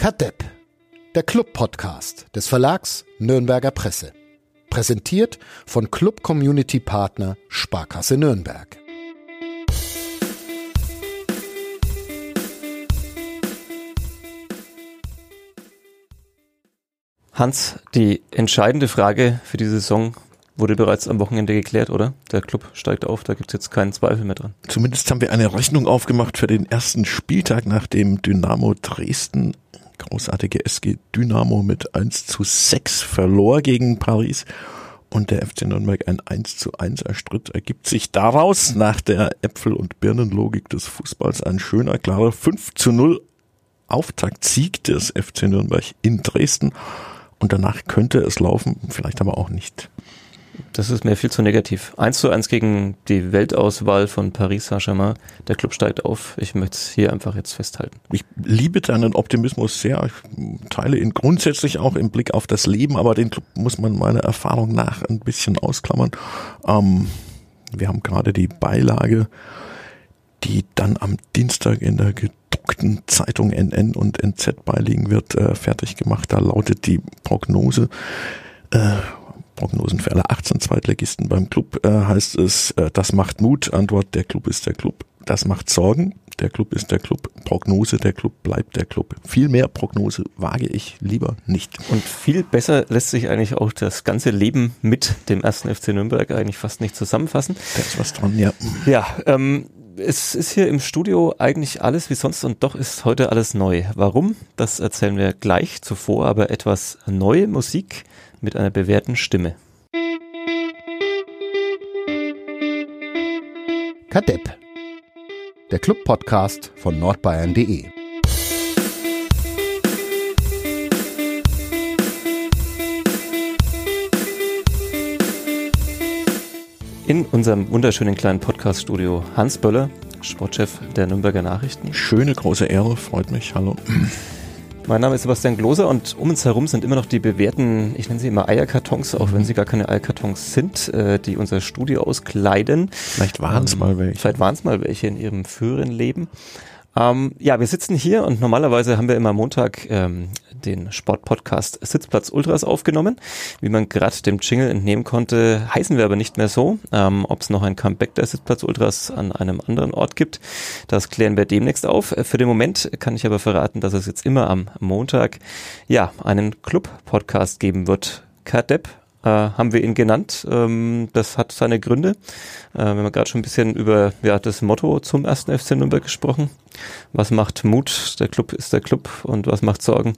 Kadepp, der Club-Podcast des Verlags Nürnberger Presse. Präsentiert von Club Community Partner Sparkasse Nürnberg. Hans, die entscheidende Frage für diese Saison wurde bereits am Wochenende geklärt, oder? Der Club steigt auf, da gibt's jetzt keinen Zweifel mehr dran. Zumindest haben wir eine Rechnung aufgemacht für den ersten Spieltag, nachdem Dynamo Dresden, großartige SG Dynamo mit 1 zu 6 verlor gegen Paris und der FC Nürnberg ein 1 zu 1 erstritt, ergibt sich daraus nach der Äpfel- und Birnenlogik des Fußballs ein schöner, klarer 5 zu 0 Auftaktsieg des FC Nürnberg in Dresden. Und danach könnte es laufen, vielleicht aber auch nicht. Das ist mir viel zu negativ. 1 zu 1 gegen die Weltauswahl von Paris Saint-Germain. Der Club steigt auf. Ich möchte es hier einfach jetzt festhalten. Ich liebe deinen Optimismus sehr. Ich teile ihn grundsätzlich auch im Blick auf das Leben, aber den Club muss man meiner Erfahrung nach ein bisschen ausklammern. Ähm, wir haben gerade die Beilage, die dann am Dienstag in der gedruckten Zeitung NN und NZ beiliegen wird, äh, fertig gemacht. Da lautet die Prognose. Äh, Prognosen für alle 18 Zweitligisten beim Club äh, heißt es, äh, das macht Mut, Antwort, der Club ist der Club. Das macht Sorgen, der Club ist der Club. Prognose, der Club bleibt der Club. Viel mehr Prognose wage ich lieber nicht. Und viel besser lässt sich eigentlich auch das ganze Leben mit dem ersten FC Nürnberg eigentlich fast nicht zusammenfassen. Da ist was dran, ja. Ja, ähm, es ist hier im Studio eigentlich alles wie sonst und doch ist heute alles neu. Warum? Das erzählen wir gleich. Zuvor aber etwas neue Musik mit einer bewährten Stimme. Kadepp, der Club-Podcast von nordbayern.de. In unserem wunderschönen kleinen Podcast-Studio Hans Böller, Sportchef der Nürnberger Nachrichten. Schöne große Ehre, freut mich. Hallo. Mein Name ist Sebastian Gloser und um uns herum sind immer noch die bewährten, ich nenne sie immer Eierkartons, auch wenn sie gar keine Eierkartons sind, äh, die unser Studio auskleiden. Vielleicht waren es ähm, mal welche. Vielleicht waren es mal welche in ihrem früheren Leben. Ähm, ja, wir sitzen hier und normalerweise haben wir immer Montag ähm, den Sportpodcast Sitzplatz Ultras aufgenommen. Wie man gerade dem Jingle entnehmen konnte, heißen wir aber nicht mehr so. Ähm, Ob es noch ein Comeback der Sitzplatz Ultras an einem anderen Ort gibt, das klären wir demnächst auf. Für den Moment kann ich aber verraten, dass es jetzt immer am Montag ja einen Club-Podcast geben wird. Kadepp äh, haben wir ihn genannt. Ähm, das hat seine Gründe. Äh, wir haben gerade schon ein bisschen über ja, das Motto zum ersten FC Nürnberg gesprochen. Was macht Mut? Der Club ist der Club. Und was macht Sorgen?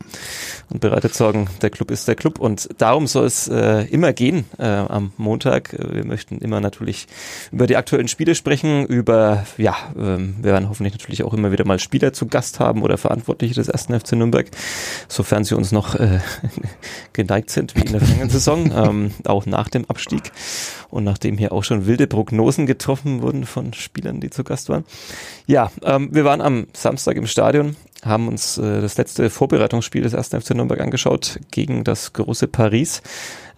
Und bereitet Sorgen? Der Club ist der Club. Und darum soll es äh, immer gehen äh, am Montag. Wir möchten immer natürlich über die aktuellen Spiele sprechen, über, ja, ähm, wir werden hoffentlich natürlich auch immer wieder mal Spieler zu Gast haben oder Verantwortliche des ersten FC Nürnberg, sofern sie uns noch äh, geneigt sind, wie in der vergangenen Saison, ähm, auch nach dem Abstieg. Und nachdem hier auch schon wilde Prognosen getroffen wurden von Spielern, die zu Gast waren. Ja, ähm, wir waren am Samstag im Stadion, haben uns äh, das letzte Vorbereitungsspiel des 1. FC Nürnberg angeschaut gegen das große Paris.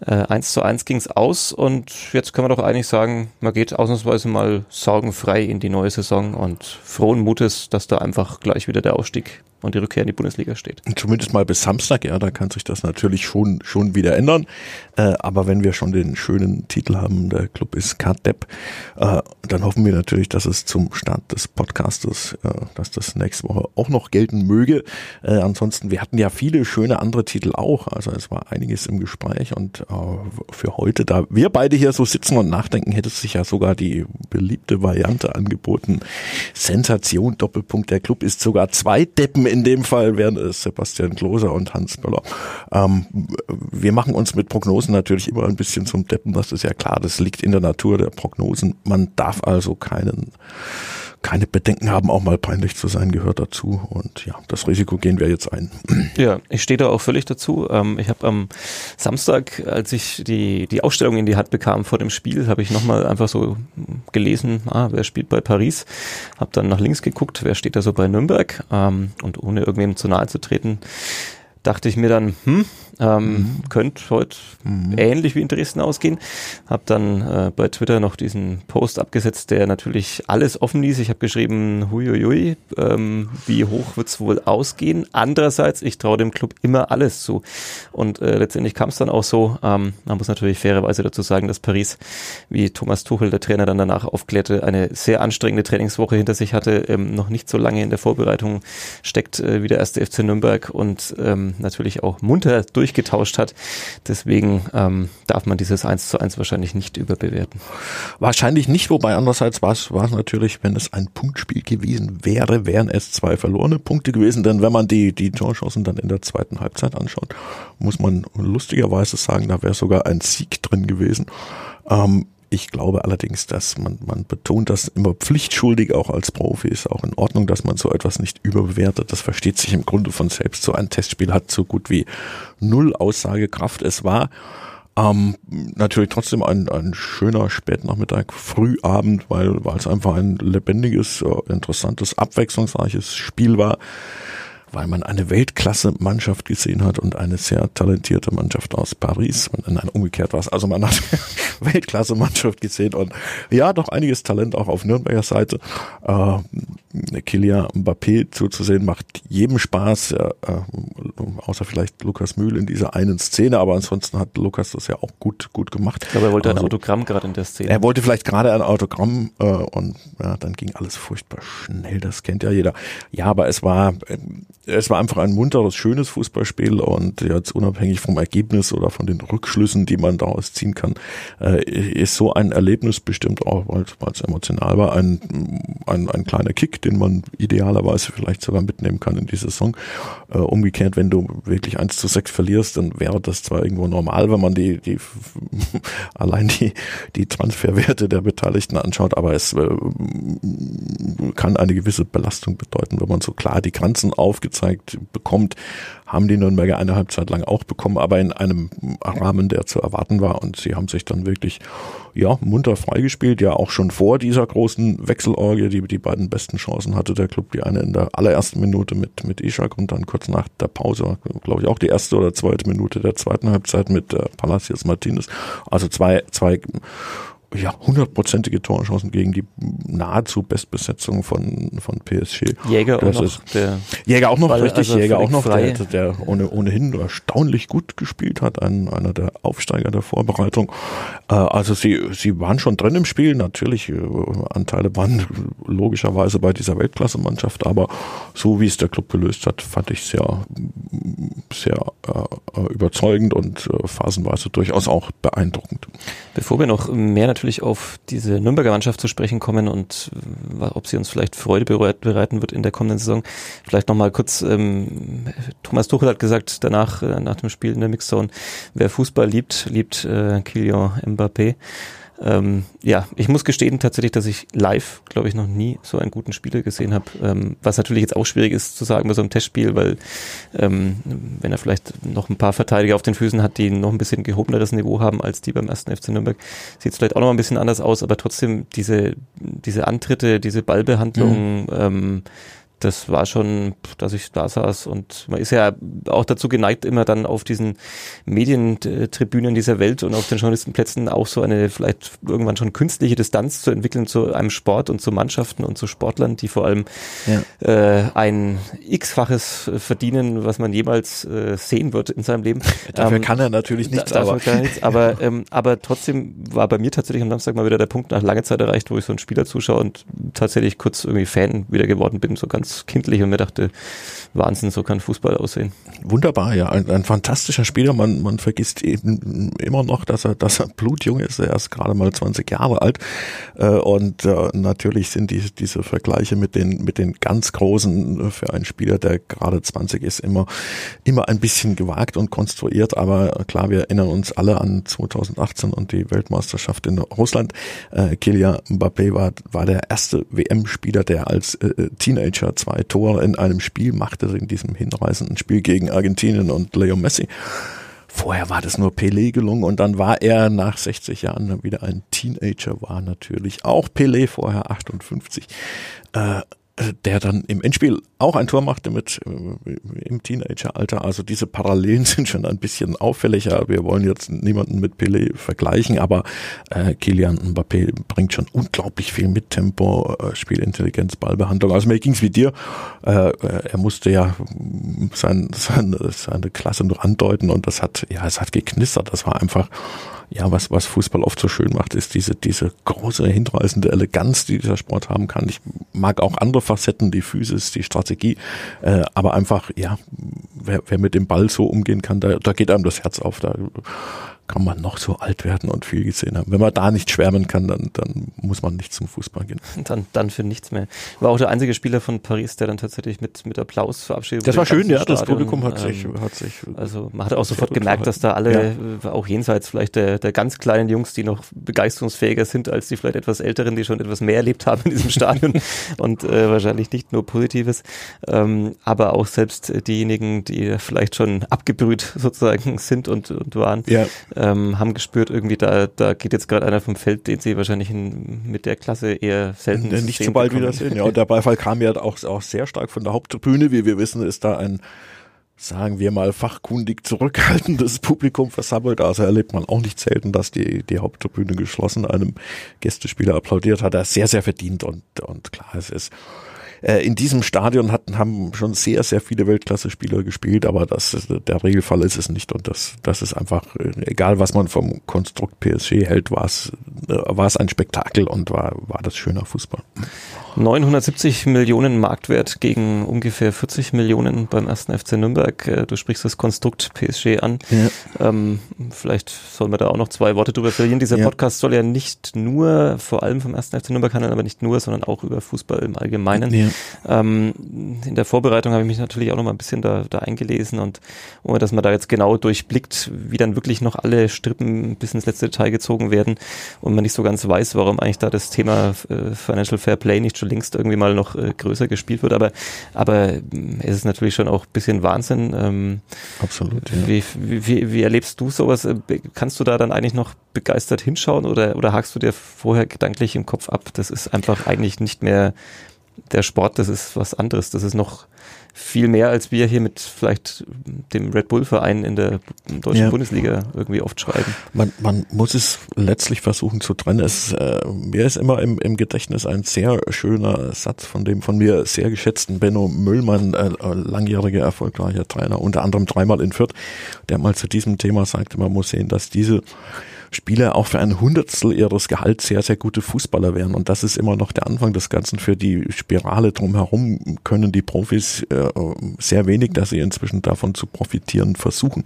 Äh, 1 zu 1 ging's aus und jetzt können wir doch eigentlich sagen, man geht ausnahmsweise mal sorgenfrei in die neue Saison und frohen Mutes, dass da einfach gleich wieder der Aufstieg und die Rückkehr in die Bundesliga steht. Zumindest mal bis Samstag, ja, da kann sich das natürlich schon, schon wieder ändern. Äh, aber wenn wir schon den schönen Titel haben, der Club ist Kadepp, äh, dann hoffen wir natürlich, dass es zum Start des Podcastes, äh, dass das nächste Woche auch noch gelten möge. Äh, ansonsten, wir hatten ja viele schöne andere Titel auch. Also es war einiges im Gespräch und äh, für heute, da wir beide hier so sitzen und nachdenken, hätte sich ja sogar die beliebte Variante angeboten. Sensation, Doppelpunkt, der Club ist sogar zwei Deppen in dem Fall wären es Sebastian Kloser und Hans Böller. Ähm, wir machen uns mit Prognosen natürlich immer ein bisschen zum Deppen, das ist ja klar, das liegt in der Natur der Prognosen. Man darf also keinen keine Bedenken haben, auch mal peinlich zu sein, gehört dazu. Und ja, das Risiko gehen wir jetzt ein. Ja, ich stehe da auch völlig dazu. Ähm, ich habe am Samstag, als ich die, die Ausstellung in die Hand bekam vor dem Spiel, habe ich nochmal einfach so gelesen, ah, wer spielt bei Paris. Habe dann nach links geguckt, wer steht da so bei Nürnberg. Ähm, und ohne irgendwem zu nahe zu treten, dachte ich mir dann, hm, ähm, mhm. könnte heute mhm. ähnlich wie in Dresden ausgehen. Hab dann äh, bei Twitter noch diesen Post abgesetzt, der natürlich alles offen ließ. Ich habe geschrieben, huiuiui, ähm, wie hoch wird's wohl ausgehen? Andererseits, ich traue dem Club immer alles zu. Und äh, letztendlich kam es dann auch so. Ähm, man muss natürlich fairerweise dazu sagen, dass Paris, wie Thomas Tuchel, der Trainer, dann danach aufklärte, eine sehr anstrengende Trainingswoche hinter sich hatte, ähm, noch nicht so lange in der Vorbereitung steckt äh, wie der erste FC Nürnberg und ähm, natürlich auch munter durch durchgetauscht hat. Deswegen ähm, darf man dieses 1 zu 1 wahrscheinlich nicht überbewerten. Wahrscheinlich nicht, wobei andererseits war es, war es natürlich, wenn es ein Punktspiel gewesen wäre, wären es zwei verlorene Punkte gewesen. Denn wenn man die, die Torchancen dann in der zweiten Halbzeit anschaut, muss man lustigerweise sagen, da wäre sogar ein Sieg drin gewesen. Ähm, ich glaube allerdings, dass man, man betont das immer pflichtschuldig, auch als Profi ist auch in Ordnung, dass man so etwas nicht überbewertet. Das versteht sich im Grunde von selbst. So ein Testspiel hat so gut wie null Aussagekraft. Es war ähm, natürlich trotzdem ein, ein schöner Spätnachmittag, Frühabend, weil, weil es einfach ein lebendiges, äh, interessantes, abwechslungsreiches Spiel war weil man eine Weltklasse-Mannschaft gesehen hat und eine sehr talentierte Mannschaft aus Paris. Und nein, umgekehrt war es. Also man hat Weltklasse-Mannschaft gesehen und ja, doch einiges Talent auch auf Nürnberger Seite. Äh, Kylian Mbappé zuzusehen macht jedem Spaß, äh, außer vielleicht Lukas Mühl in dieser einen Szene, aber ansonsten hat Lukas das ja auch gut, gut gemacht. Glaube, er wollte also, ein Autogramm gerade in der Szene. Er wollte vielleicht gerade ein Autogramm äh, und ja, dann ging alles furchtbar schnell, das kennt ja jeder. Ja, aber es war, es war einfach ein munteres, schönes Fußballspiel und jetzt unabhängig vom Ergebnis oder von den Rückschlüssen, die man daraus ziehen kann, äh, ist so ein Erlebnis bestimmt auch, weil es emotional war, ein, ein, ein kleiner Kick, den man idealerweise vielleicht sogar mitnehmen kann in die Saison. Äh, umgekehrt, wenn du wirklich eins zu sechs verlierst, dann wäre das zwar irgendwo normal, wenn man die, die allein die, die Transferwerte der Beteiligten anschaut, aber es äh, kann eine gewisse Belastung bedeuten, wenn man so klar die Grenzen aufgezeigt gezeigt bekommt, haben die Nürnberger eine Halbzeit lang auch bekommen, aber in einem Rahmen, der zu erwarten war. Und sie haben sich dann wirklich ja munter freigespielt, ja auch schon vor dieser großen Wechselorgie, die die beiden besten Chancen hatte der Club, die eine in der allerersten Minute mit mit Ishak und dann kurz nach der Pause, glaube ich auch die erste oder zweite Minute der zweiten Halbzeit mit äh, Palacios Martinez. Also zwei zwei ja, hundertprozentige Torchancen gegen die nahezu Bestbesetzung von, von PSG. Jäger das auch noch. Der Jäger auch noch, Ball, richtig, also Jäger auch noch, der, der ohne, ohnehin erstaunlich gut gespielt hat, ein, einer der Aufsteiger der Vorbereitung. Äh, also sie, sie waren schon drin im Spiel, natürlich, äh, Anteile waren logischerweise bei dieser Weltklasse-Mannschaft, aber so wie es der Club gelöst hat, fand ich sehr, sehr äh, überzeugend und äh, phasenweise durchaus auch beeindruckend. Bevor wir noch mehr natürlich natürlich auf diese Nürnberger Mannschaft zu sprechen kommen und äh, ob sie uns vielleicht Freude bereiten wird in der kommenden Saison. Vielleicht nochmal kurz, ähm, Thomas Tuchel hat gesagt, danach, äh, nach dem Spiel in der Mixzone, wer Fußball liebt, liebt äh, Kylian Mbappé. Ähm, ja, ich muss gestehen tatsächlich, dass ich live, glaube ich, noch nie so einen guten Spieler gesehen habe. Ähm, was natürlich jetzt auch schwierig ist zu sagen bei so einem Testspiel, weil ähm, wenn er vielleicht noch ein paar Verteidiger auf den Füßen hat, die noch ein bisschen gehobeneres Niveau haben als die beim ersten FC Nürnberg, sieht es vielleicht auch noch ein bisschen anders aus, aber trotzdem diese, diese Antritte, diese Ballbehandlung, mhm. ähm, das war schon, dass ich da saß und man ist ja auch dazu geneigt, immer dann auf diesen Medientribünen dieser Welt und auf den Journalistenplätzen auch so eine vielleicht irgendwann schon künstliche Distanz zu entwickeln zu einem Sport und zu Mannschaften und zu Sportlern, die vor allem ja. äh, ein x-faches verdienen, was man jemals äh, sehen wird in seinem Leben. Dafür ähm, kann er natürlich nichts, da, aber. Nichts, aber, ähm, aber trotzdem war bei mir tatsächlich am Samstag mal wieder der Punkt nach langer Zeit erreicht, wo ich so einen Spieler zuschaue und tatsächlich kurz irgendwie Fan wieder geworden bin, so ganz kindlich und mir dachte, Wahnsinn, so kann Fußball aussehen. Wunderbar, ja, ein, ein fantastischer Spieler. Man, man vergisst eben immer noch, dass er, dass er blutjung ist. Er ist gerade mal 20 Jahre alt äh, und äh, natürlich sind die, diese Vergleiche mit den mit den ganz großen für einen Spieler, der gerade 20 ist, immer immer ein bisschen gewagt und konstruiert. Aber klar, wir erinnern uns alle an 2018 und die Weltmeisterschaft in Russland. Äh, Kylian Mbappé war war der erste WM-Spieler, der als äh, Zwei Tore in einem Spiel machte, in diesem hinreißenden Spiel gegen Argentinien und Leo Messi. Vorher war das nur Pelé gelungen und dann war er nach 60 Jahren wieder ein Teenager, war natürlich auch Pelé vorher 58. Äh, äh, der dann im Endspiel auch ein Tor machte mit äh, im Teenageralter. Also diese Parallelen sind schon ein bisschen auffälliger. Wir wollen jetzt niemanden mit Pelé vergleichen, aber äh, Kilian Mbappé bringt schon unglaublich viel mit Tempo, äh, Spielintelligenz, Ballbehandlung. Also mir ging's wie dir. Äh, äh, er musste ja sein, sein, seine Klasse noch andeuten und das hat, ja, es hat geknistert. Das war einfach ja, was, was Fußball oft so schön macht, ist diese, diese große, hinreißende Eleganz, die dieser Sport haben kann. Ich mag auch andere Facetten, die Physis, die Strategie, äh, aber einfach, ja, wer, wer mit dem Ball so umgehen kann, da, da geht einem das Herz auf. Da kann man noch so alt werden und viel gesehen haben. Wenn man da nicht schwärmen kann, dann, dann muss man nicht zum Fußball gehen. Dann, dann für nichts mehr. War auch der einzige Spieler von Paris, der dann tatsächlich mit, mit Applaus verabschiedet wurde. Das war schön, ja, Stadion. das Publikum hat sich, ähm, hat sich. Also man hat auch sofort gemerkt, dass da alle, ja. auch jenseits vielleicht der, der ganz kleinen Jungs, die noch begeisterungsfähiger sind als die vielleicht etwas älteren, die schon etwas mehr erlebt haben in diesem Stadion und äh, wahrscheinlich nicht nur Positives, ähm, aber auch selbst diejenigen, die vielleicht schon abgebrüht sozusagen sind und, und waren. Ja ähm, haben gespürt, irgendwie da, da geht jetzt gerade einer vom Feld, den sie wahrscheinlich in, mit der Klasse eher selten N Nicht so bald bekommen. wieder sehen, ja. Und der Beifall kam ja auch, auch sehr stark von der Haupttribüne. Wie wir wissen, ist da ein sagen wir mal, fachkundig zurückhaltendes Publikum versammelt. Also erlebt man auch nicht selten, dass die, die Haupttribüne geschlossen einem Gästespieler applaudiert hat. Er sehr, sehr verdient und, und klar, es ist äh, in diesem Stadion hatten, haben schon sehr, sehr viele Weltklasse-Spieler gespielt, aber das der Regelfall ist es nicht und das, das ist einfach, äh, egal was man vom Konstrukt PSG hält, war es, äh, war es ein Spektakel und war, war das schöner Fußball. 970 Millionen Marktwert gegen ungefähr 40 Millionen beim ersten FC Nürnberg. Äh, du sprichst das Konstrukt PSG an. Ja. Ähm, vielleicht sollen wir da auch noch zwei Worte drüber verlieren. Dieser ja. Podcast soll ja nicht nur, vor allem vom ersten FC Nürnberg handeln, aber nicht nur, sondern auch über Fußball im Allgemeinen. Ja. Ähm, in der Vorbereitung habe ich mich natürlich auch noch mal ein bisschen da, da eingelesen und ohne dass man da jetzt genau durchblickt, wie dann wirklich noch alle Strippen bis ins letzte Detail gezogen werden und man nicht so ganz weiß, warum eigentlich da das Thema äh, Financial Fair Play nicht schon längst irgendwie mal noch äh, größer gespielt wird. Aber, aber äh, es ist natürlich schon auch ein bisschen Wahnsinn. Ähm, Absolut. Ja. Wie, wie, wie erlebst du sowas? Äh, kannst du da dann eigentlich noch begeistert hinschauen oder, oder hakst du dir vorher gedanklich im Kopf ab? Das ist einfach eigentlich nicht mehr der Sport, das ist was anderes. Das ist noch viel mehr, als wir hier mit vielleicht dem Red Bull-Verein in der deutschen ja. Bundesliga irgendwie oft schreiben. Man, man muss es letztlich versuchen zu trennen. Es, äh, mir ist immer im, im Gedächtnis ein sehr schöner Satz von dem von mir sehr geschätzten Benno Müllmann, äh, langjähriger erfolgreicher Trainer, unter anderem dreimal in Fürth, der mal zu diesem Thema sagte, man muss sehen, dass diese Spieler auch für ein Hundertstel ihres Gehalts sehr, sehr gute Fußballer wären. Und das ist immer noch der Anfang des Ganzen. Für die Spirale drumherum können die Profis äh, sehr wenig, dass sie inzwischen davon zu profitieren versuchen.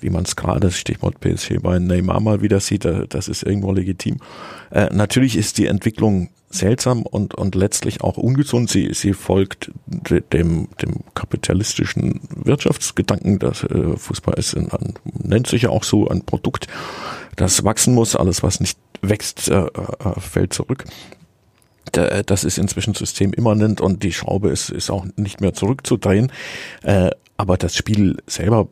Wie man es gerade, Stichwort PSG bei Neymar mal wieder sieht, äh, das ist irgendwo legitim. Äh, natürlich ist die Entwicklung seltsam und, und letztlich auch ungesund. Sie, sie folgt dem, dem kapitalistischen Wirtschaftsgedanken. Das äh, Fußball ist ein, nennt sich ja auch so ein Produkt das wachsen muss. Alles, was nicht wächst, äh, äh, fällt zurück. Das ist inzwischen systemimmanent und die Schraube ist, ist auch nicht mehr zurückzudrehen. Äh, aber das Spiel selber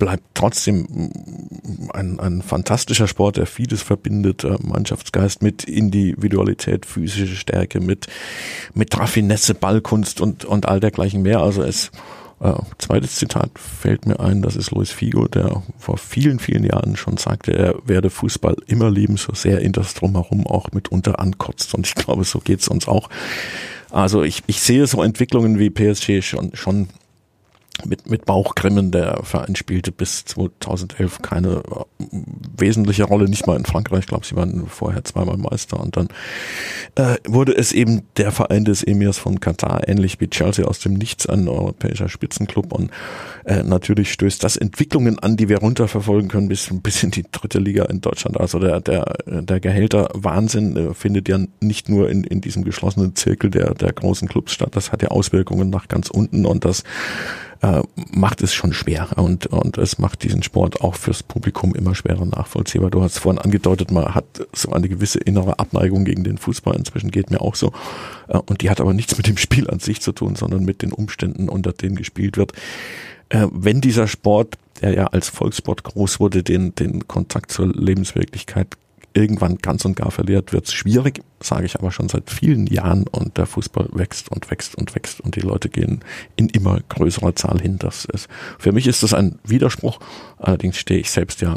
bleibt trotzdem ein, ein fantastischer Sport, der vieles verbindet, Mannschaftsgeist mit Individualität, physische Stärke, mit, mit Raffinesse, Ballkunst und, und all dergleichen mehr. Also es, äh, zweites Zitat fällt mir ein, das ist Luis Figo, der vor vielen, vielen Jahren schon sagte, er werde Fußball immer lieben, so sehr ihn das drumherum auch mitunter ankotzt. Und ich glaube, so geht's uns auch. Also ich, ich sehe so Entwicklungen wie PSG schon, schon mit, mit Bauchgrimmen. Der Verein spielte bis 2011 keine äh, wesentliche Rolle, nicht mal in Frankreich. Ich glaube, sie waren vorher zweimal Meister. Und dann äh, wurde es eben der Verein des Emirs von Katar, ähnlich wie Chelsea aus dem Nichts, ein europäischer Spitzenclub. Und äh, natürlich stößt das Entwicklungen an, die wir runterverfolgen können bis, bis in die dritte Liga in Deutschland. Also der, der, der Gehälter Wahnsinn äh, findet ja nicht nur in, in diesem geschlossenen Zirkel der, der großen Clubs statt. Das hat ja Auswirkungen nach ganz unten und das äh, macht es schon schwer und, und es macht diesen Sport auch fürs Publikum immer schwerer nachvollziehbar. Du hast vorhin angedeutet, man hat so eine gewisse innere Abneigung gegen den Fußball. Inzwischen geht mir auch so. Äh, und die hat aber nichts mit dem Spiel an sich zu tun, sondern mit den Umständen, unter denen gespielt wird. Äh, wenn dieser Sport, der ja als Volkssport groß wurde, den, den Kontakt zur Lebenswirklichkeit irgendwann ganz und gar verliert, wird es schwierig. Sage ich aber schon seit vielen Jahren und der Fußball wächst und wächst und wächst und die Leute gehen in immer größerer Zahl hin. Das ist, für mich ist das ein Widerspruch, allerdings stehe ich selbst ja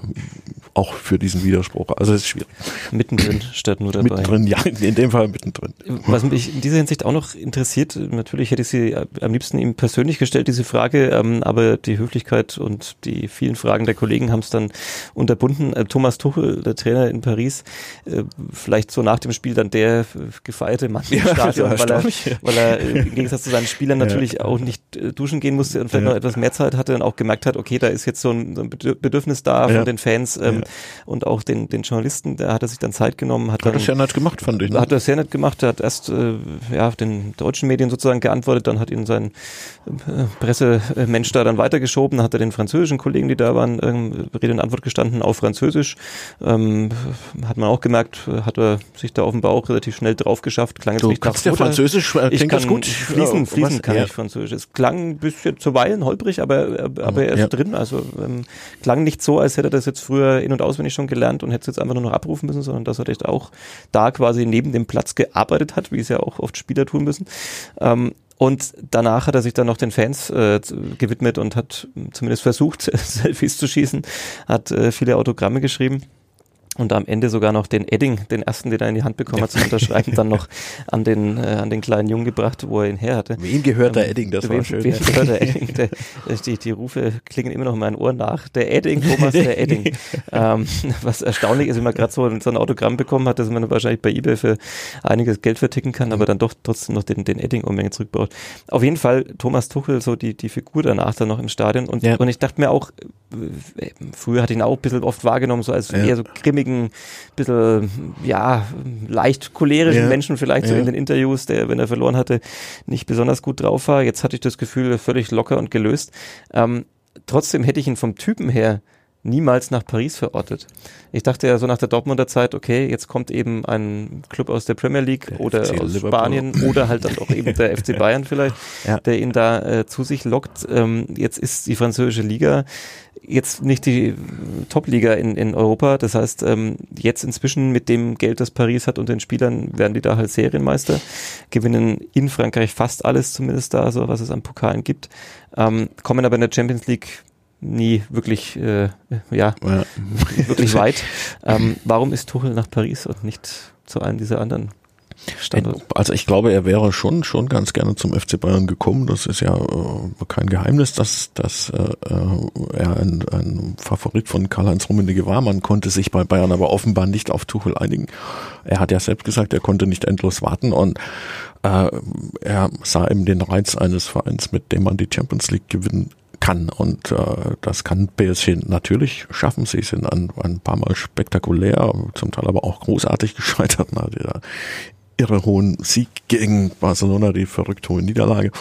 auch für diesen Widerspruch. Also es ist schwierig. Mittendrin statt nur dabei. Mittendrin, ja, in dem Fall mittendrin. Was mich in dieser Hinsicht auch noch interessiert, natürlich hätte ich sie am liebsten ihm persönlich gestellt, diese Frage, ähm, aber die Höflichkeit und die vielen Fragen der Kollegen haben es dann unterbunden. Äh, Thomas Tuchel, der Trainer in Paris, äh, vielleicht so nach dem Spiel dann der gefeierte Mann im ja, Stadion, weil er, weil er äh, im Gegensatz zu seinen Spielern natürlich ja. auch nicht äh, duschen gehen musste und vielleicht ja. noch etwas mehr Zeit hatte und auch gemerkt hat, okay, da ist jetzt so ein, so ein Bedürfnis da von den Fans ähm, und auch den, den Journalisten, da hat er sich dann Zeit genommen. Hat, hat dann, das sehr nett gemacht, fand ich. Ne? Hat er sehr nett gemacht, er hat erst äh, ja, den deutschen Medien sozusagen geantwortet, dann hat ihn sein äh, Pressemensch da dann weitergeschoben, hat er den französischen Kollegen, die da waren, ähm, Rede und Antwort gestanden auf Französisch. Ähm, hat man auch gemerkt, hat er sich da offenbar auch relativ schnell drauf geschafft. Klang jetzt du kannst ja Französisch, äh, klingt das gut? Fließen, fließen kann ja. ich Französisch. Es klang ein bisschen zuweilen holprig, aber, aber er ist ja. drin. Also ähm, klang nicht so, als hätte er das jetzt früher in- und auswendig schon gelernt und hätte es jetzt einfach nur noch abrufen müssen, sondern dass er echt auch da quasi neben dem Platz gearbeitet hat, wie es ja auch oft Spieler tun müssen. Ähm, und danach hat er sich dann noch den Fans äh, gewidmet und hat zumindest versucht, Selfies zu schießen, hat äh, viele Autogramme geschrieben und am Ende sogar noch den Edding, den ersten, den er in die Hand bekommen hat, zum Unterschreiben, dann noch an den, äh, an den kleinen Jungen gebracht, wo er ihn her hatte. Wem gehört der ähm, Edding? Das wem, war schön. Wem gehört der Edding? Der, die, die Rufe klingen immer noch in meinen Ohren nach. Der Edding, Thomas, der Edding. ähm, was erstaunlich ist, wenn man gerade so, so ein Autogramm bekommen hat, dass man wahrscheinlich bei eBay für einiges Geld verticken kann, aber dann doch trotzdem noch den, den Edding-Unmenge zurückbaut. Auf jeden Fall Thomas Tuchel, so die, die Figur danach dann noch im Stadion. Und, ja. und ich dachte mir auch, äh, früher hatte ich ihn auch ein bisschen oft wahrgenommen, so als ja. eher so grimmigen, bisschen, ja, leicht cholerischen ja. Menschen vielleicht so in den Interviews, der, wenn er verloren hatte, nicht besonders gut drauf war. Jetzt hatte ich das Gefühl, völlig locker und gelöst. Ähm, trotzdem hätte ich ihn vom Typen her niemals nach Paris verortet. Ich dachte ja so nach der Dortmunder Zeit, okay, jetzt kommt eben ein Club aus der Premier League der oder FC aus Liverpool. Spanien oder halt dann auch eben der FC Bayern vielleicht, ja. der ihn da äh, zu sich lockt. Ähm, jetzt ist die französische Liga jetzt nicht die Top-Liga in, in Europa. Das heißt, ähm, jetzt inzwischen mit dem Geld, das Paris hat und den Spielern, werden die da halt Serienmeister, gewinnen in Frankreich fast alles zumindest da, so was es an Pokalen gibt, ähm, kommen aber in der Champions League nie wirklich, äh, ja, ja. wirklich weit. Ähm, warum ist Tuchel nach Paris und nicht zu einem dieser anderen Standort? Also ich glaube, er wäre schon schon ganz gerne zum FC Bayern gekommen. Das ist ja äh, kein Geheimnis, dass, dass äh, äh, er ein, ein Favorit von Karl-Heinz Rummenigge war. Man konnte sich bei Bayern aber offenbar nicht auf Tuchel einigen. Er hat ja selbst gesagt, er konnte nicht endlos warten und äh, er sah eben den Reiz eines Vereins, mit dem man die Champions League gewinnen kann. Und äh, das kann PSG natürlich schaffen. Sie sind ein, ein paar Mal spektakulär, zum Teil aber auch großartig gescheitert. Na, irre hohen Sieg gegen Barcelona, die verrückt hohe Niederlage,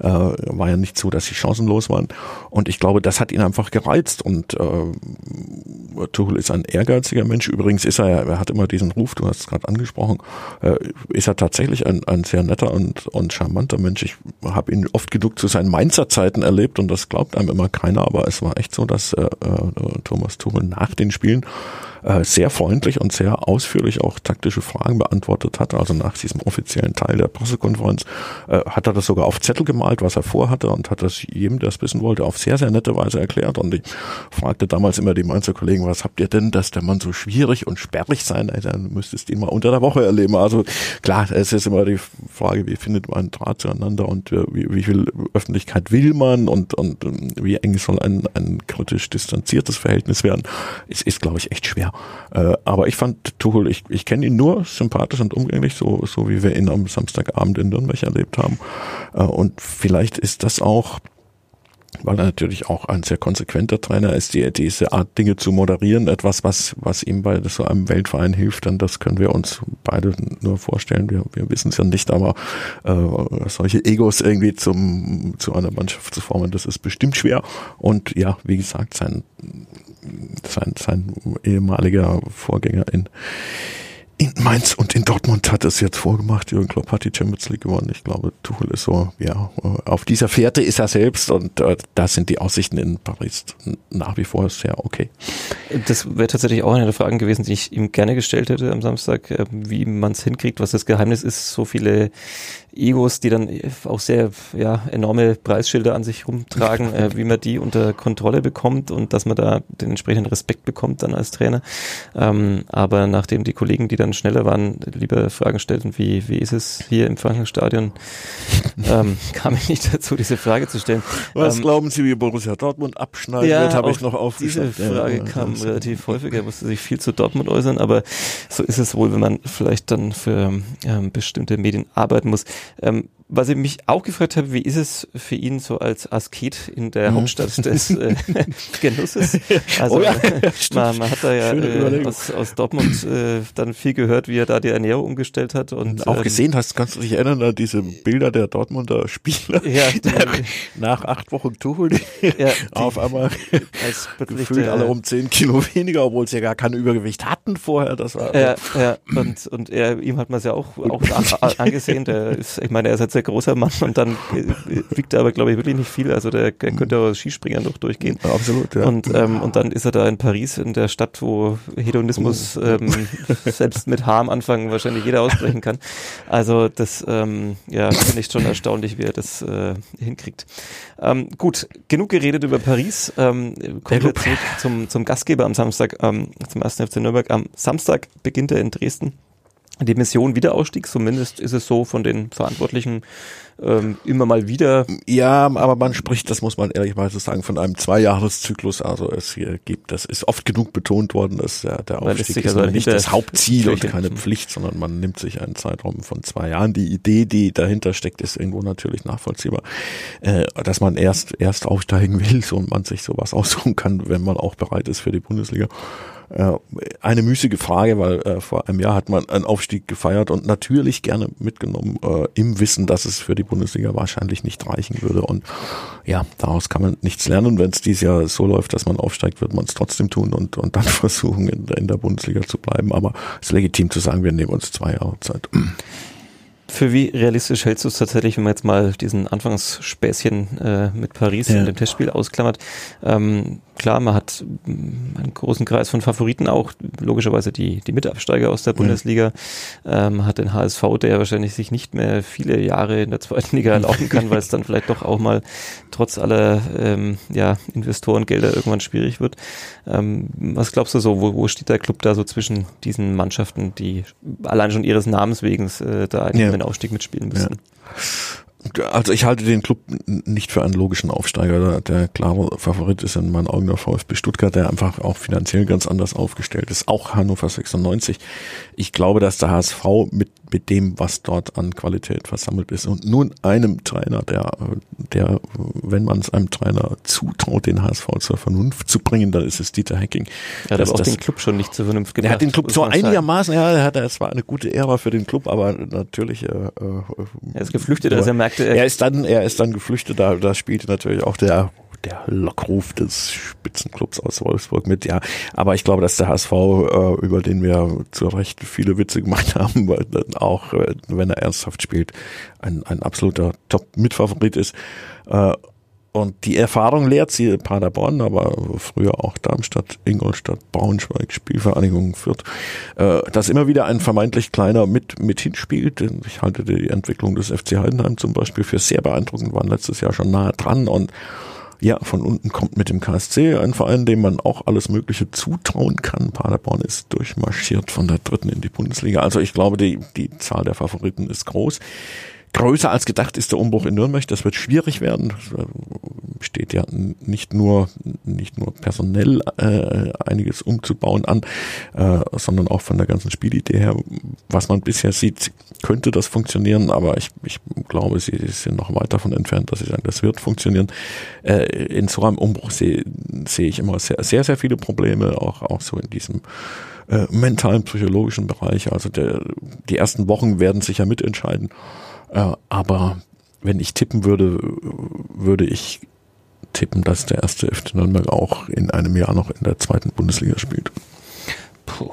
äh, war ja nicht so, dass sie chancenlos waren. Und ich glaube, das hat ihn einfach gereizt. Und äh, Tuchel ist ein ehrgeiziger Mensch. Übrigens ist er, er hat immer diesen Ruf, du hast es gerade angesprochen, äh, ist er tatsächlich ein, ein sehr netter und, und charmanter Mensch. Ich habe ihn oft genug zu seinen Mainzer Zeiten erlebt und das glaubt einem immer keiner, aber es war echt so, dass äh, äh, Thomas Tuchel nach den Spielen äh, sehr freundlich und sehr ausführlich auch taktische Fragen beantwortet hat. Also nach diesem offiziellen Teil der Pressekonferenz äh, hat er das sogar auf Zettel gemalt, was er vorhatte und hat das jedem, der es wissen wollte, auf sehr, sehr nette Weise erklärt. Und ich fragte damals immer die Mainzer Kollegen, was habt ihr denn, dass der Mann so schwierig und sperrig sein? Ey, dann müsstest du ihn mal unter der Woche erleben. Also klar, es ist immer die Frage, wie findet man einen Draht zueinander und wie, wie viel Öffentlichkeit will man und, und ähm, wie eng soll ein, ein kritisch distanziertes Verhältnis werden. Es ist, glaube ich, echt schwer. Äh, aber ich fand Tuchel, ich, ich kenne ihn nur sympathisch und umgänglich, so, so wie wir ihn am Samstagabend in Nürnberg erlebt haben. Äh, und vielleicht ist das auch weil er natürlich auch ein sehr konsequenter Trainer ist, die, diese Art Dinge zu moderieren, etwas, was, was ihm bei so einem Weltverein hilft, dann das können wir uns beide nur vorstellen. Wir, wir wissen es ja nicht, aber äh, solche Egos irgendwie zum, zu einer Mannschaft zu formen, das ist bestimmt schwer. Und ja, wie gesagt, sein sein, sein ehemaliger Vorgänger in, in Mainz und in Dortmund hat es jetzt vorgemacht. Jürgen Klopp hat die Champions League gewonnen. Ich glaube, Tuchel ist so, ja, auf dieser Fährte ist er selbst und äh, da sind die Aussichten in Paris nach wie vor sehr okay. Das wäre tatsächlich auch eine der Fragen gewesen, die ich ihm gerne gestellt hätte am Samstag, äh, wie man es hinkriegt, was das Geheimnis ist, so viele Egos, die dann auch sehr ja, enorme Preisschilder an sich rumtragen, äh, wie man die unter Kontrolle bekommt und dass man da den entsprechenden Respekt bekommt dann als Trainer. Ähm, aber nachdem die Kollegen, die dann schneller waren, lieber Fragen stellten, wie, wie ist es hier im Frankenstadion, ähm, kam ich nicht dazu, diese Frage zu stellen. Was ähm, glauben Sie, wie Borussia Dortmund abschneiden ja, wird, habe ich noch aufgeschrieben. Diese Frage ja, kam relativ häufig, er musste sich viel zu Dortmund äußern, aber so ist es wohl, wenn man vielleicht dann für ähm, bestimmte Medien arbeiten muss. Ähm, was ich mich auch gefragt habe, wie ist es für ihn so als Asket in der mhm. Hauptstadt des äh, Genusses? Also oh ja, man, man, hat da ja äh, aus, aus Dortmund äh, dann viel gehört, wie er da die Ernährung umgestellt hat. Und, und auch ähm, gesehen hast, kannst du dich erinnern an diese Bilder der Dortmunder Spieler, ja, die, nach acht Wochen Tuchel ja, auf einmal als gefühlt alle um zehn Kilo weniger, obwohl sie ja gar kein Übergewicht hatten vorher. Das war ja, ja und, und er, ihm hat man es ja auch, auch angesehen. Der ist, ich meine, er ist jetzt sehr großer Mann und dann wiegt er aber, glaube ich, wirklich nicht viel. Also der, der könnte auch Skispringern noch durchgehen. absolut, ja. Und, ähm, und dann ist er da in Paris, in der Stadt, wo Hedonismus oh. ähm, selbst mit H am Anfang wahrscheinlich jeder aussprechen kann. Also das ähm, ja, finde ich schon erstaunlich, wie er das äh, hinkriegt. Ähm, gut, genug geredet über Paris. Ähm, kommen wir zurück zum, zum Gastgeber am Samstag, ähm, zum 1. FC Nürnberg. Am Samstag beginnt er in Dresden die Mission Wiederausstieg, zumindest ist es so von den Verantwortlichen ähm, immer mal wieder. Ja, aber man spricht, das muss man ehrlicherweise sagen, von einem Zweijahreszyklus. Also es hier gibt, das ist oft genug betont worden, dass der, der Aufstieg ist also nicht das Hauptziel und keine Pflicht, sondern man nimmt sich einen Zeitraum von zwei Jahren. Die Idee, die dahinter steckt, ist irgendwo natürlich nachvollziehbar, äh, dass man erst erst aufsteigen will und man sich sowas aussuchen kann, wenn man auch bereit ist für die Bundesliga. Äh, eine müßige Frage, weil äh, vor einem Jahr hat man einen Aufstieg gefeiert und natürlich gerne mitgenommen, äh, im Wissen, dass es für die Bundesliga wahrscheinlich nicht reichen würde. Und ja, daraus kann man nichts lernen. Wenn es dieses Jahr so läuft, dass man aufsteigt, wird man es trotzdem tun und, und dann versuchen, in, in der Bundesliga zu bleiben. Aber es ist legitim zu sagen, wir nehmen uns zwei Jahre Zeit. Für wie realistisch hältst du es tatsächlich, wenn man jetzt mal diesen Anfangsspäßchen äh, mit Paris ja. in dem Testspiel ausklammert? Ähm, klar, man hat mm, einen großen Kreis von Favoriten, auch logischerweise die, die Mitabsteiger aus der Bundesliga. Ähm, man hat den HSV, der wahrscheinlich sich nicht mehr viele Jahre in der zweiten Liga erlauben kann, weil es dann vielleicht doch auch mal trotz aller ähm, ja, Investorengelder irgendwann schwierig wird. Ähm, was glaubst du so, wo, wo steht der Club da so zwischen diesen Mannschaften, die allein schon ihres Namens wegen äh, da ja. Den Aufstieg mitspielen müssen? Also ich halte den Club nicht für einen logischen Aufsteiger. Der klare Favorit ist in meinen Augen der VfB Stuttgart, der einfach auch finanziell ganz anders aufgestellt ist. Auch Hannover 96. Ich glaube, dass der HSV mit, mit dem, was dort an Qualität versammelt ist und nun einem Trainer, der, der, wenn man es einem Trainer zutraut, den HSV zur Vernunft zu bringen, dann ist es Dieter Hecking. Er hat aber auch den Club schon nicht zur Vernunft gebracht. Er hat den Club so einigermaßen, ja, er hat, es war eine gute Ära für den Club, aber natürlich, äh, äh er ist geflüchtet, als er merkt, sagte, er ist dann, er ist dann geflüchtet, da, da spielte natürlich auch der der Lockruf des Spitzenclubs aus Wolfsburg mit, ja. Aber ich glaube, dass der HSV, äh, über den wir zu Recht viele Witze gemacht haben, weil dann auch, äh, wenn er ernsthaft spielt, ein, ein absoluter Top-Mitfavorit ist. Äh, und die Erfahrung lehrt sie Paderborn, aber früher auch Darmstadt, Ingolstadt, Braunschweig, Spielvereinigung Fürth, äh, dass immer wieder ein vermeintlich kleiner mit, mit hinspielt. Ich halte die Entwicklung des FC Heidenheim zum Beispiel für sehr beeindruckend, waren letztes Jahr schon nahe dran und ja, von unten kommt mit dem KSC ein Verein, dem man auch alles Mögliche zutrauen kann. Paderborn ist durchmarschiert von der dritten in die Bundesliga. Also ich glaube, die, die Zahl der Favoriten ist groß. Größer als gedacht ist der Umbruch in Nürnberg. Das wird schwierig werden. Steht ja nicht nur nicht nur personell äh, einiges umzubauen an, äh, sondern auch von der ganzen Spielidee her. Was man bisher sieht, könnte das funktionieren, aber ich, ich glaube, sie sind noch weit davon entfernt, dass sie sagen, das wird funktionieren. Äh, in so einem Umbruch sehe sehe ich immer sehr sehr sehr viele Probleme, auch auch so in diesem äh, mentalen psychologischen Bereich. Also der, die ersten Wochen werden sicher mitentscheiden. Äh, aber wenn ich tippen würde, würde ich tippen, dass der erste FC Nürnberg auch in einem Jahr noch in der zweiten Bundesliga spielt. Puh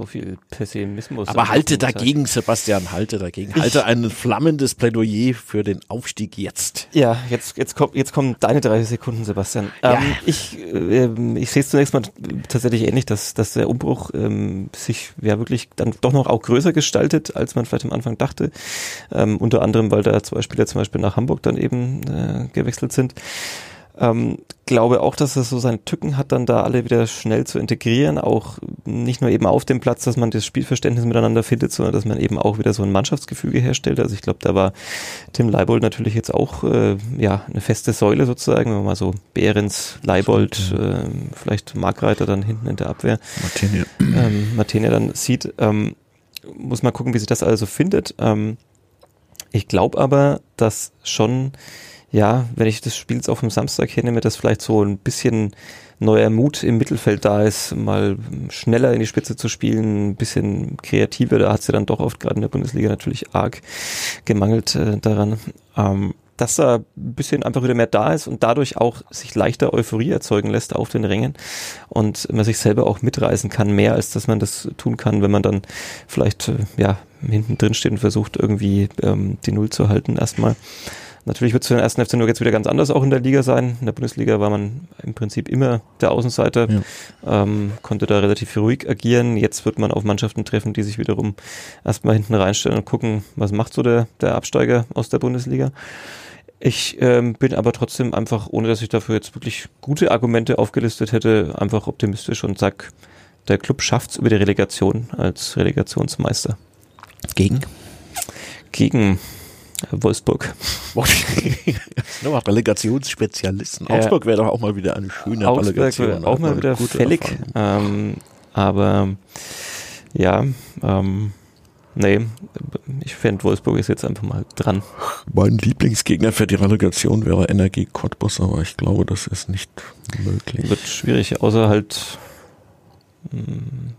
so viel Pessimismus. Aber halte dagegen, Sebastian, halte dagegen. Ich halte ein flammendes Plädoyer für den Aufstieg jetzt. Ja, jetzt, jetzt, kommt, jetzt kommen deine 30 Sekunden, Sebastian. Ja. Ähm, ich äh, ich sehe es zunächst mal tatsächlich ähnlich, dass, dass der Umbruch ähm, sich ja wirklich dann doch noch auch größer gestaltet, als man vielleicht am Anfang dachte. Ähm, unter anderem, weil da zwei Spieler zum Beispiel nach Hamburg dann eben äh, gewechselt sind. Ähm, glaube auch, dass es so seine Tücken hat, dann da alle wieder schnell zu integrieren, auch nicht nur eben auf dem Platz, dass man das Spielverständnis miteinander findet, sondern dass man eben auch wieder so ein Mannschaftsgefüge herstellt. Also ich glaube, da war Tim Leibold natürlich jetzt auch äh, ja eine feste Säule sozusagen, wenn man mal so Behrens, Leibold, äh, vielleicht Markreiter dann hinten in der Abwehr, Martinia, ähm, Martinia dann sieht, ähm, muss man gucken, wie sich das also findet. Ähm, ich glaube aber, dass schon ja, wenn ich das Spiel jetzt auf dem Samstag hernehme, dass vielleicht so ein bisschen neuer Mut im Mittelfeld da ist, mal schneller in die Spitze zu spielen, ein bisschen kreativer. Da hat es ja dann doch oft gerade in der Bundesliga natürlich arg gemangelt äh, daran. Ähm, dass da ein bisschen einfach wieder mehr da ist und dadurch auch sich leichter Euphorie erzeugen lässt auf den Rängen und man sich selber auch mitreißen kann, mehr als dass man das tun kann, wenn man dann vielleicht äh, ja hinten drin steht und versucht irgendwie ähm, die Null zu halten erstmal. Natürlich wird es für den ersten FC nur jetzt wieder ganz anders auch in der Liga sein. In der Bundesliga war man im Prinzip immer der Außenseiter, ja. ähm, konnte da relativ ruhig agieren. Jetzt wird man auf Mannschaften treffen, die sich wiederum erstmal hinten reinstellen und gucken, was macht so der, der Absteiger aus der Bundesliga. Ich ähm, bin aber trotzdem einfach, ohne dass ich dafür jetzt wirklich gute Argumente aufgelistet hätte, einfach optimistisch und sag, der Club schafft es über die Relegation als Relegationsmeister. Gegen? Gegen Wolfsburg. Nochmal Relegationsspezialisten. Ja. Augsburg wäre doch auch mal wieder eine schöne Augsburg Relegation. Auch mal wieder fällig. Ähm, aber ja, ähm, nee, ich fände Wolfsburg ist jetzt einfach mal dran. Mein Lieblingsgegner für die Relegation wäre Energie Cottbus, aber ich glaube, das ist nicht möglich. Wird schwierig, außer halt mh, hm,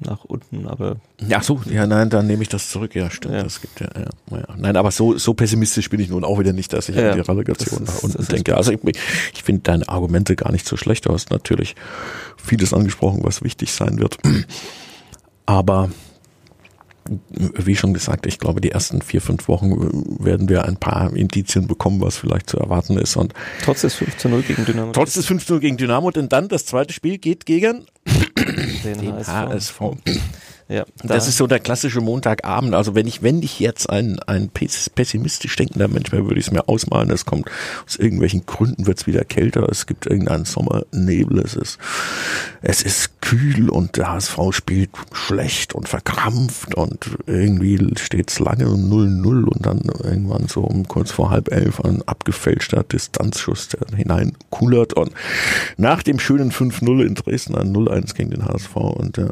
nach unten, aber. Ja, so, ja, nein, dann nehme ich das zurück. Ja, stimmt. Ja. Das gibt ja, ja, ja. Nein, aber so, so pessimistisch bin ich nun auch wieder nicht, dass ich ja, an die Relegation nach unten denke. Also ich, ich finde deine Argumente gar nicht so schlecht. Du hast natürlich vieles angesprochen, was wichtig sein wird. Aber wie schon gesagt, ich glaube, die ersten vier, fünf Wochen werden wir ein paar Indizien bekommen, was vielleicht zu erwarten ist. Und trotz des 5 zu 0 gegen Dynamo. Trotz des 5 zu 0 gegen Dynamo. Denn dann das zweite Spiel geht gegen den, den HSV. HSV. Ja, da das ist so der klassische Montagabend. Also wenn ich, wenn ich jetzt ein, ein pessimistisch denkender Mensch wäre, würde ich es mir ausmalen. Es kommt aus irgendwelchen Gründen wird es wieder kälter. Es gibt irgendeinen Sommernebel. Es ist, es ist kühl und der HSV spielt schlecht und verkrampft und irgendwie steht es lange 0-0 und dann irgendwann so um kurz vor halb elf ein abgefälschter Distanzschuss, der hineinkullert und nach dem schönen 5-0 in Dresden ein 0-1 gegen den HSV und äh,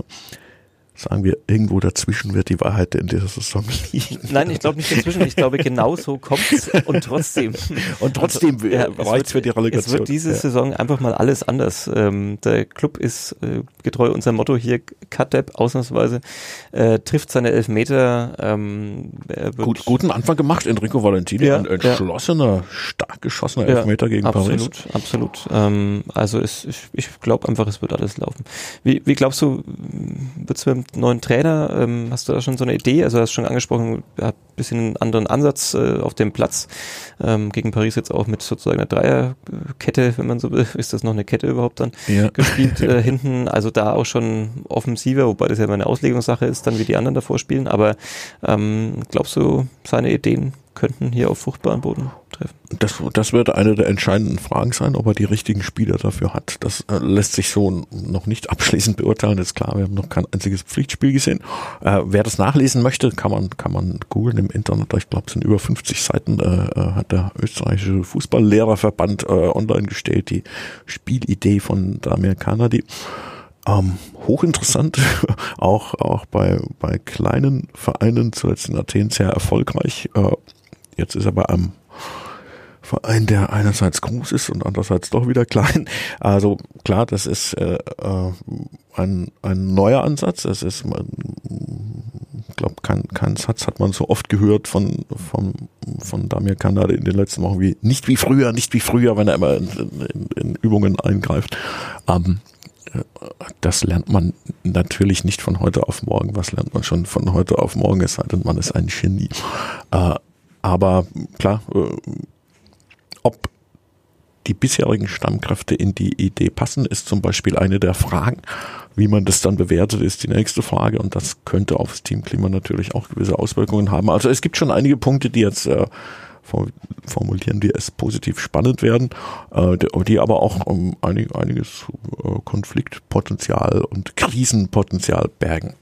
sagen wir, irgendwo dazwischen wird die Wahrheit in dieser Saison liegen. Nein, ich glaube nicht dazwischen. Ich glaube, genau so kommt's und trotzdem. Und trotzdem also, ja, reicht für die Relegation. Es wird diese ja. Saison einfach mal alles anders. Ähm, der Club ist äh, getreu unserem Motto hier, Cut-Dep ausnahmsweise, äh, trifft seine Elfmeter. Ähm, Gut, guten Anfang gemacht, Enrico Valentini, ja, ein entschlossener, stark geschossener Elfmeter gegen absolut, Paris. Absolut, absolut. Ähm, also es, ich, ich glaube einfach, es wird alles laufen. Wie, wie glaubst du, wird's mit neuen Trainer, ähm, hast du da schon so eine Idee? Also hast du schon angesprochen, ja, bisschen einen anderen Ansatz äh, auf dem Platz. Ähm, gegen Paris jetzt auch mit sozusagen einer Dreierkette, wenn man so will. Ist das noch eine Kette überhaupt dann ja. gespielt äh, hinten? Also da auch schon offensiver, wobei das ja immer eine Auslegungssache ist, dann wie die anderen davor spielen. Aber ähm, glaubst du, seine Ideen könnten hier auf fruchtbaren Boden treffen. Das, das wird eine der entscheidenden Fragen sein, ob er die richtigen Spieler dafür hat. Das äh, lässt sich so noch nicht abschließend beurteilen. ist klar, wir haben noch kein einziges Pflichtspiel gesehen. Äh, wer das nachlesen möchte, kann man, kann man googeln im Internet. Ich glaube, es sind über 50 Seiten, äh, äh, hat der österreichische Fußballlehrerverband äh, online gestellt, die Spielidee von der Amerikaner, die ähm, hochinteressant, auch, auch bei, bei kleinen Vereinen, zuletzt in Athen sehr erfolgreich. Äh, Jetzt ist er bei einem Verein, der einerseits groß ist und andererseits doch wieder klein. Also klar, das ist äh, äh ein, ein neuer Ansatz. Das ist, ich glaube, kein, kein Satz hat man so oft gehört von, von, von Damir Kanade in den letzten Wochen wie nicht wie früher, nicht wie früher, wenn er immer in, in, in Übungen eingreift. Ähm, das lernt man natürlich nicht von heute auf morgen. Was lernt man schon von heute auf morgen? Es sei denn, man ist ein Genie. Äh, aber klar, äh, ob die bisherigen Stammkräfte in die Idee passen, ist zum Beispiel eine der Fragen. Wie man das dann bewertet, ist die nächste Frage und das könnte aufs Teamklima natürlich auch gewisse Auswirkungen haben. Also es gibt schon einige Punkte, die jetzt äh, formulieren wir es positiv spannend werden, äh, die aber auch um, einig, einiges äh, Konfliktpotenzial und Krisenpotenzial bergen.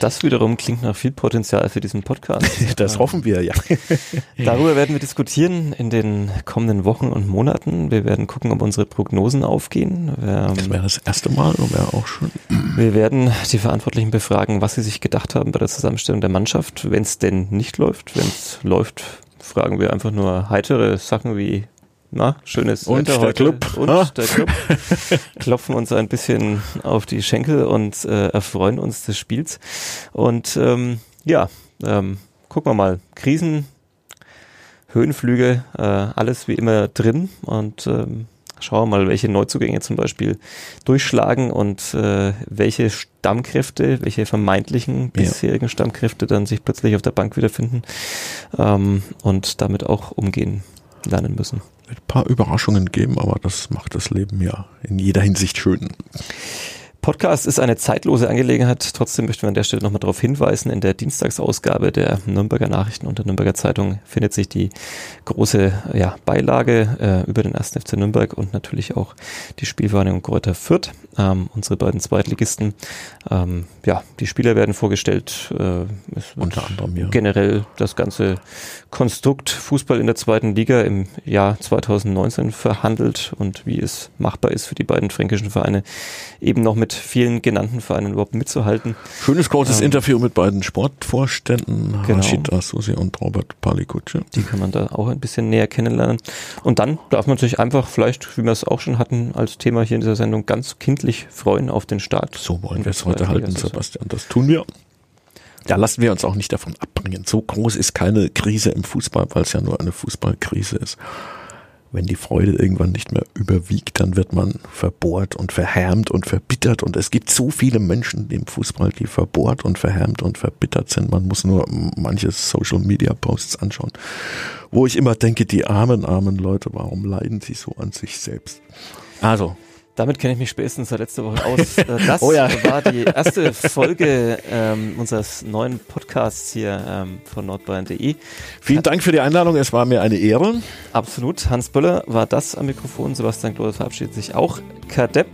Das wiederum klingt nach viel Potenzial für diesen Podcast. Das hoffen wir, ja. Darüber werden wir diskutieren in den kommenden Wochen und Monaten. Wir werden gucken, ob unsere Prognosen aufgehen. Wir, das wäre das erste Mal, wäre auch schon. Wir werden die Verantwortlichen befragen, was sie sich gedacht haben bei der Zusammenstellung der Mannschaft, wenn es denn nicht läuft. Wenn es läuft, fragen wir einfach nur heitere Sachen wie na, schönes und Wetter der heute. Club. Und ah. der Club. Klopfen uns ein bisschen auf die Schenkel und äh, erfreuen uns des Spiels. Und ähm, ja, ähm, gucken wir mal. Krisen, Höhenflüge, äh, alles wie immer drin. Und ähm, schauen wir mal, welche Neuzugänge zum Beispiel durchschlagen und äh, welche Stammkräfte, welche vermeintlichen bisherigen ja. Stammkräfte dann sich plötzlich auf der Bank wiederfinden ähm, und damit auch umgehen lernen müssen. Ein paar Überraschungen geben, aber das macht das Leben ja in jeder Hinsicht schön. Podcast ist eine zeitlose Angelegenheit. Trotzdem möchten wir an der Stelle nochmal darauf hinweisen. In der Dienstagsausgabe der Nürnberger Nachrichten und der Nürnberger Zeitung findet sich die große ja, Beilage äh, über den 1. FC Nürnberg und natürlich auch die Spielvereinigung Kräuter Fürth, ähm, unsere beiden Zweitligisten. Ähm, ja, die Spieler werden vorgestellt. Äh, Unter anderem, ja. Generell das ganze Konstrukt Fußball in der zweiten Liga im Jahr 2019 verhandelt und wie es machbar ist für die beiden fränkischen Vereine eben noch mit vielen genannten Vereinen überhaupt mitzuhalten. Schönes kurzes ähm, Interview mit beiden Sportvorständen, genau. Rashid Asusi und Robert Palikutsche. Die kann man da auch ein bisschen näher kennenlernen. Und dann darf man sich einfach vielleicht, wie wir es auch schon hatten, als Thema hier in dieser Sendung ganz kindlich freuen auf den Start. So wollen wir es heute halten, Sebastian. Das tun wir. Da lassen wir uns auch nicht davon abbringen. So groß ist keine Krise im Fußball, weil es ja nur eine Fußballkrise ist wenn die Freude irgendwann nicht mehr überwiegt, dann wird man verbohrt und verhärmt und verbittert. Und es gibt so viele Menschen im Fußball, die verbohrt und verhärmt und verbittert sind. Man muss nur manche Social Media Posts anschauen, wo ich immer denke, die armen, armen Leute, warum leiden sie so an sich selbst? Also, damit kenne ich mich spätestens seit letzter Woche aus. Äh, das oh ja. war die erste Folge ähm, unseres neuen Podcasts hier ähm, von nordbayern.de. Vielen Dank für die Einladung, es war mir eine Ehre. Absolut. Hans Böller war das am Mikrofon. Sebastian Klose verabschiedet sich auch. Kadepp,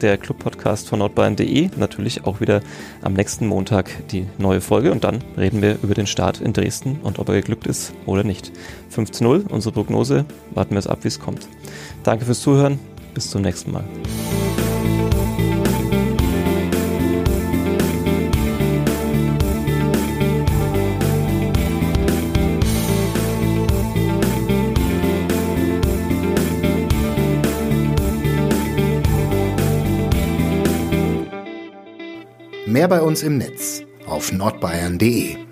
der Club-Podcast von nordbayern.de. Natürlich auch wieder am nächsten Montag die neue Folge und dann reden wir über den Start in Dresden und ob er geglückt ist oder nicht. 15-0, unsere Prognose. Warten wir es ab, wie es kommt. Danke fürs Zuhören. Bis zum nächsten Mal. Mehr bei uns im Netz auf nordbayern.de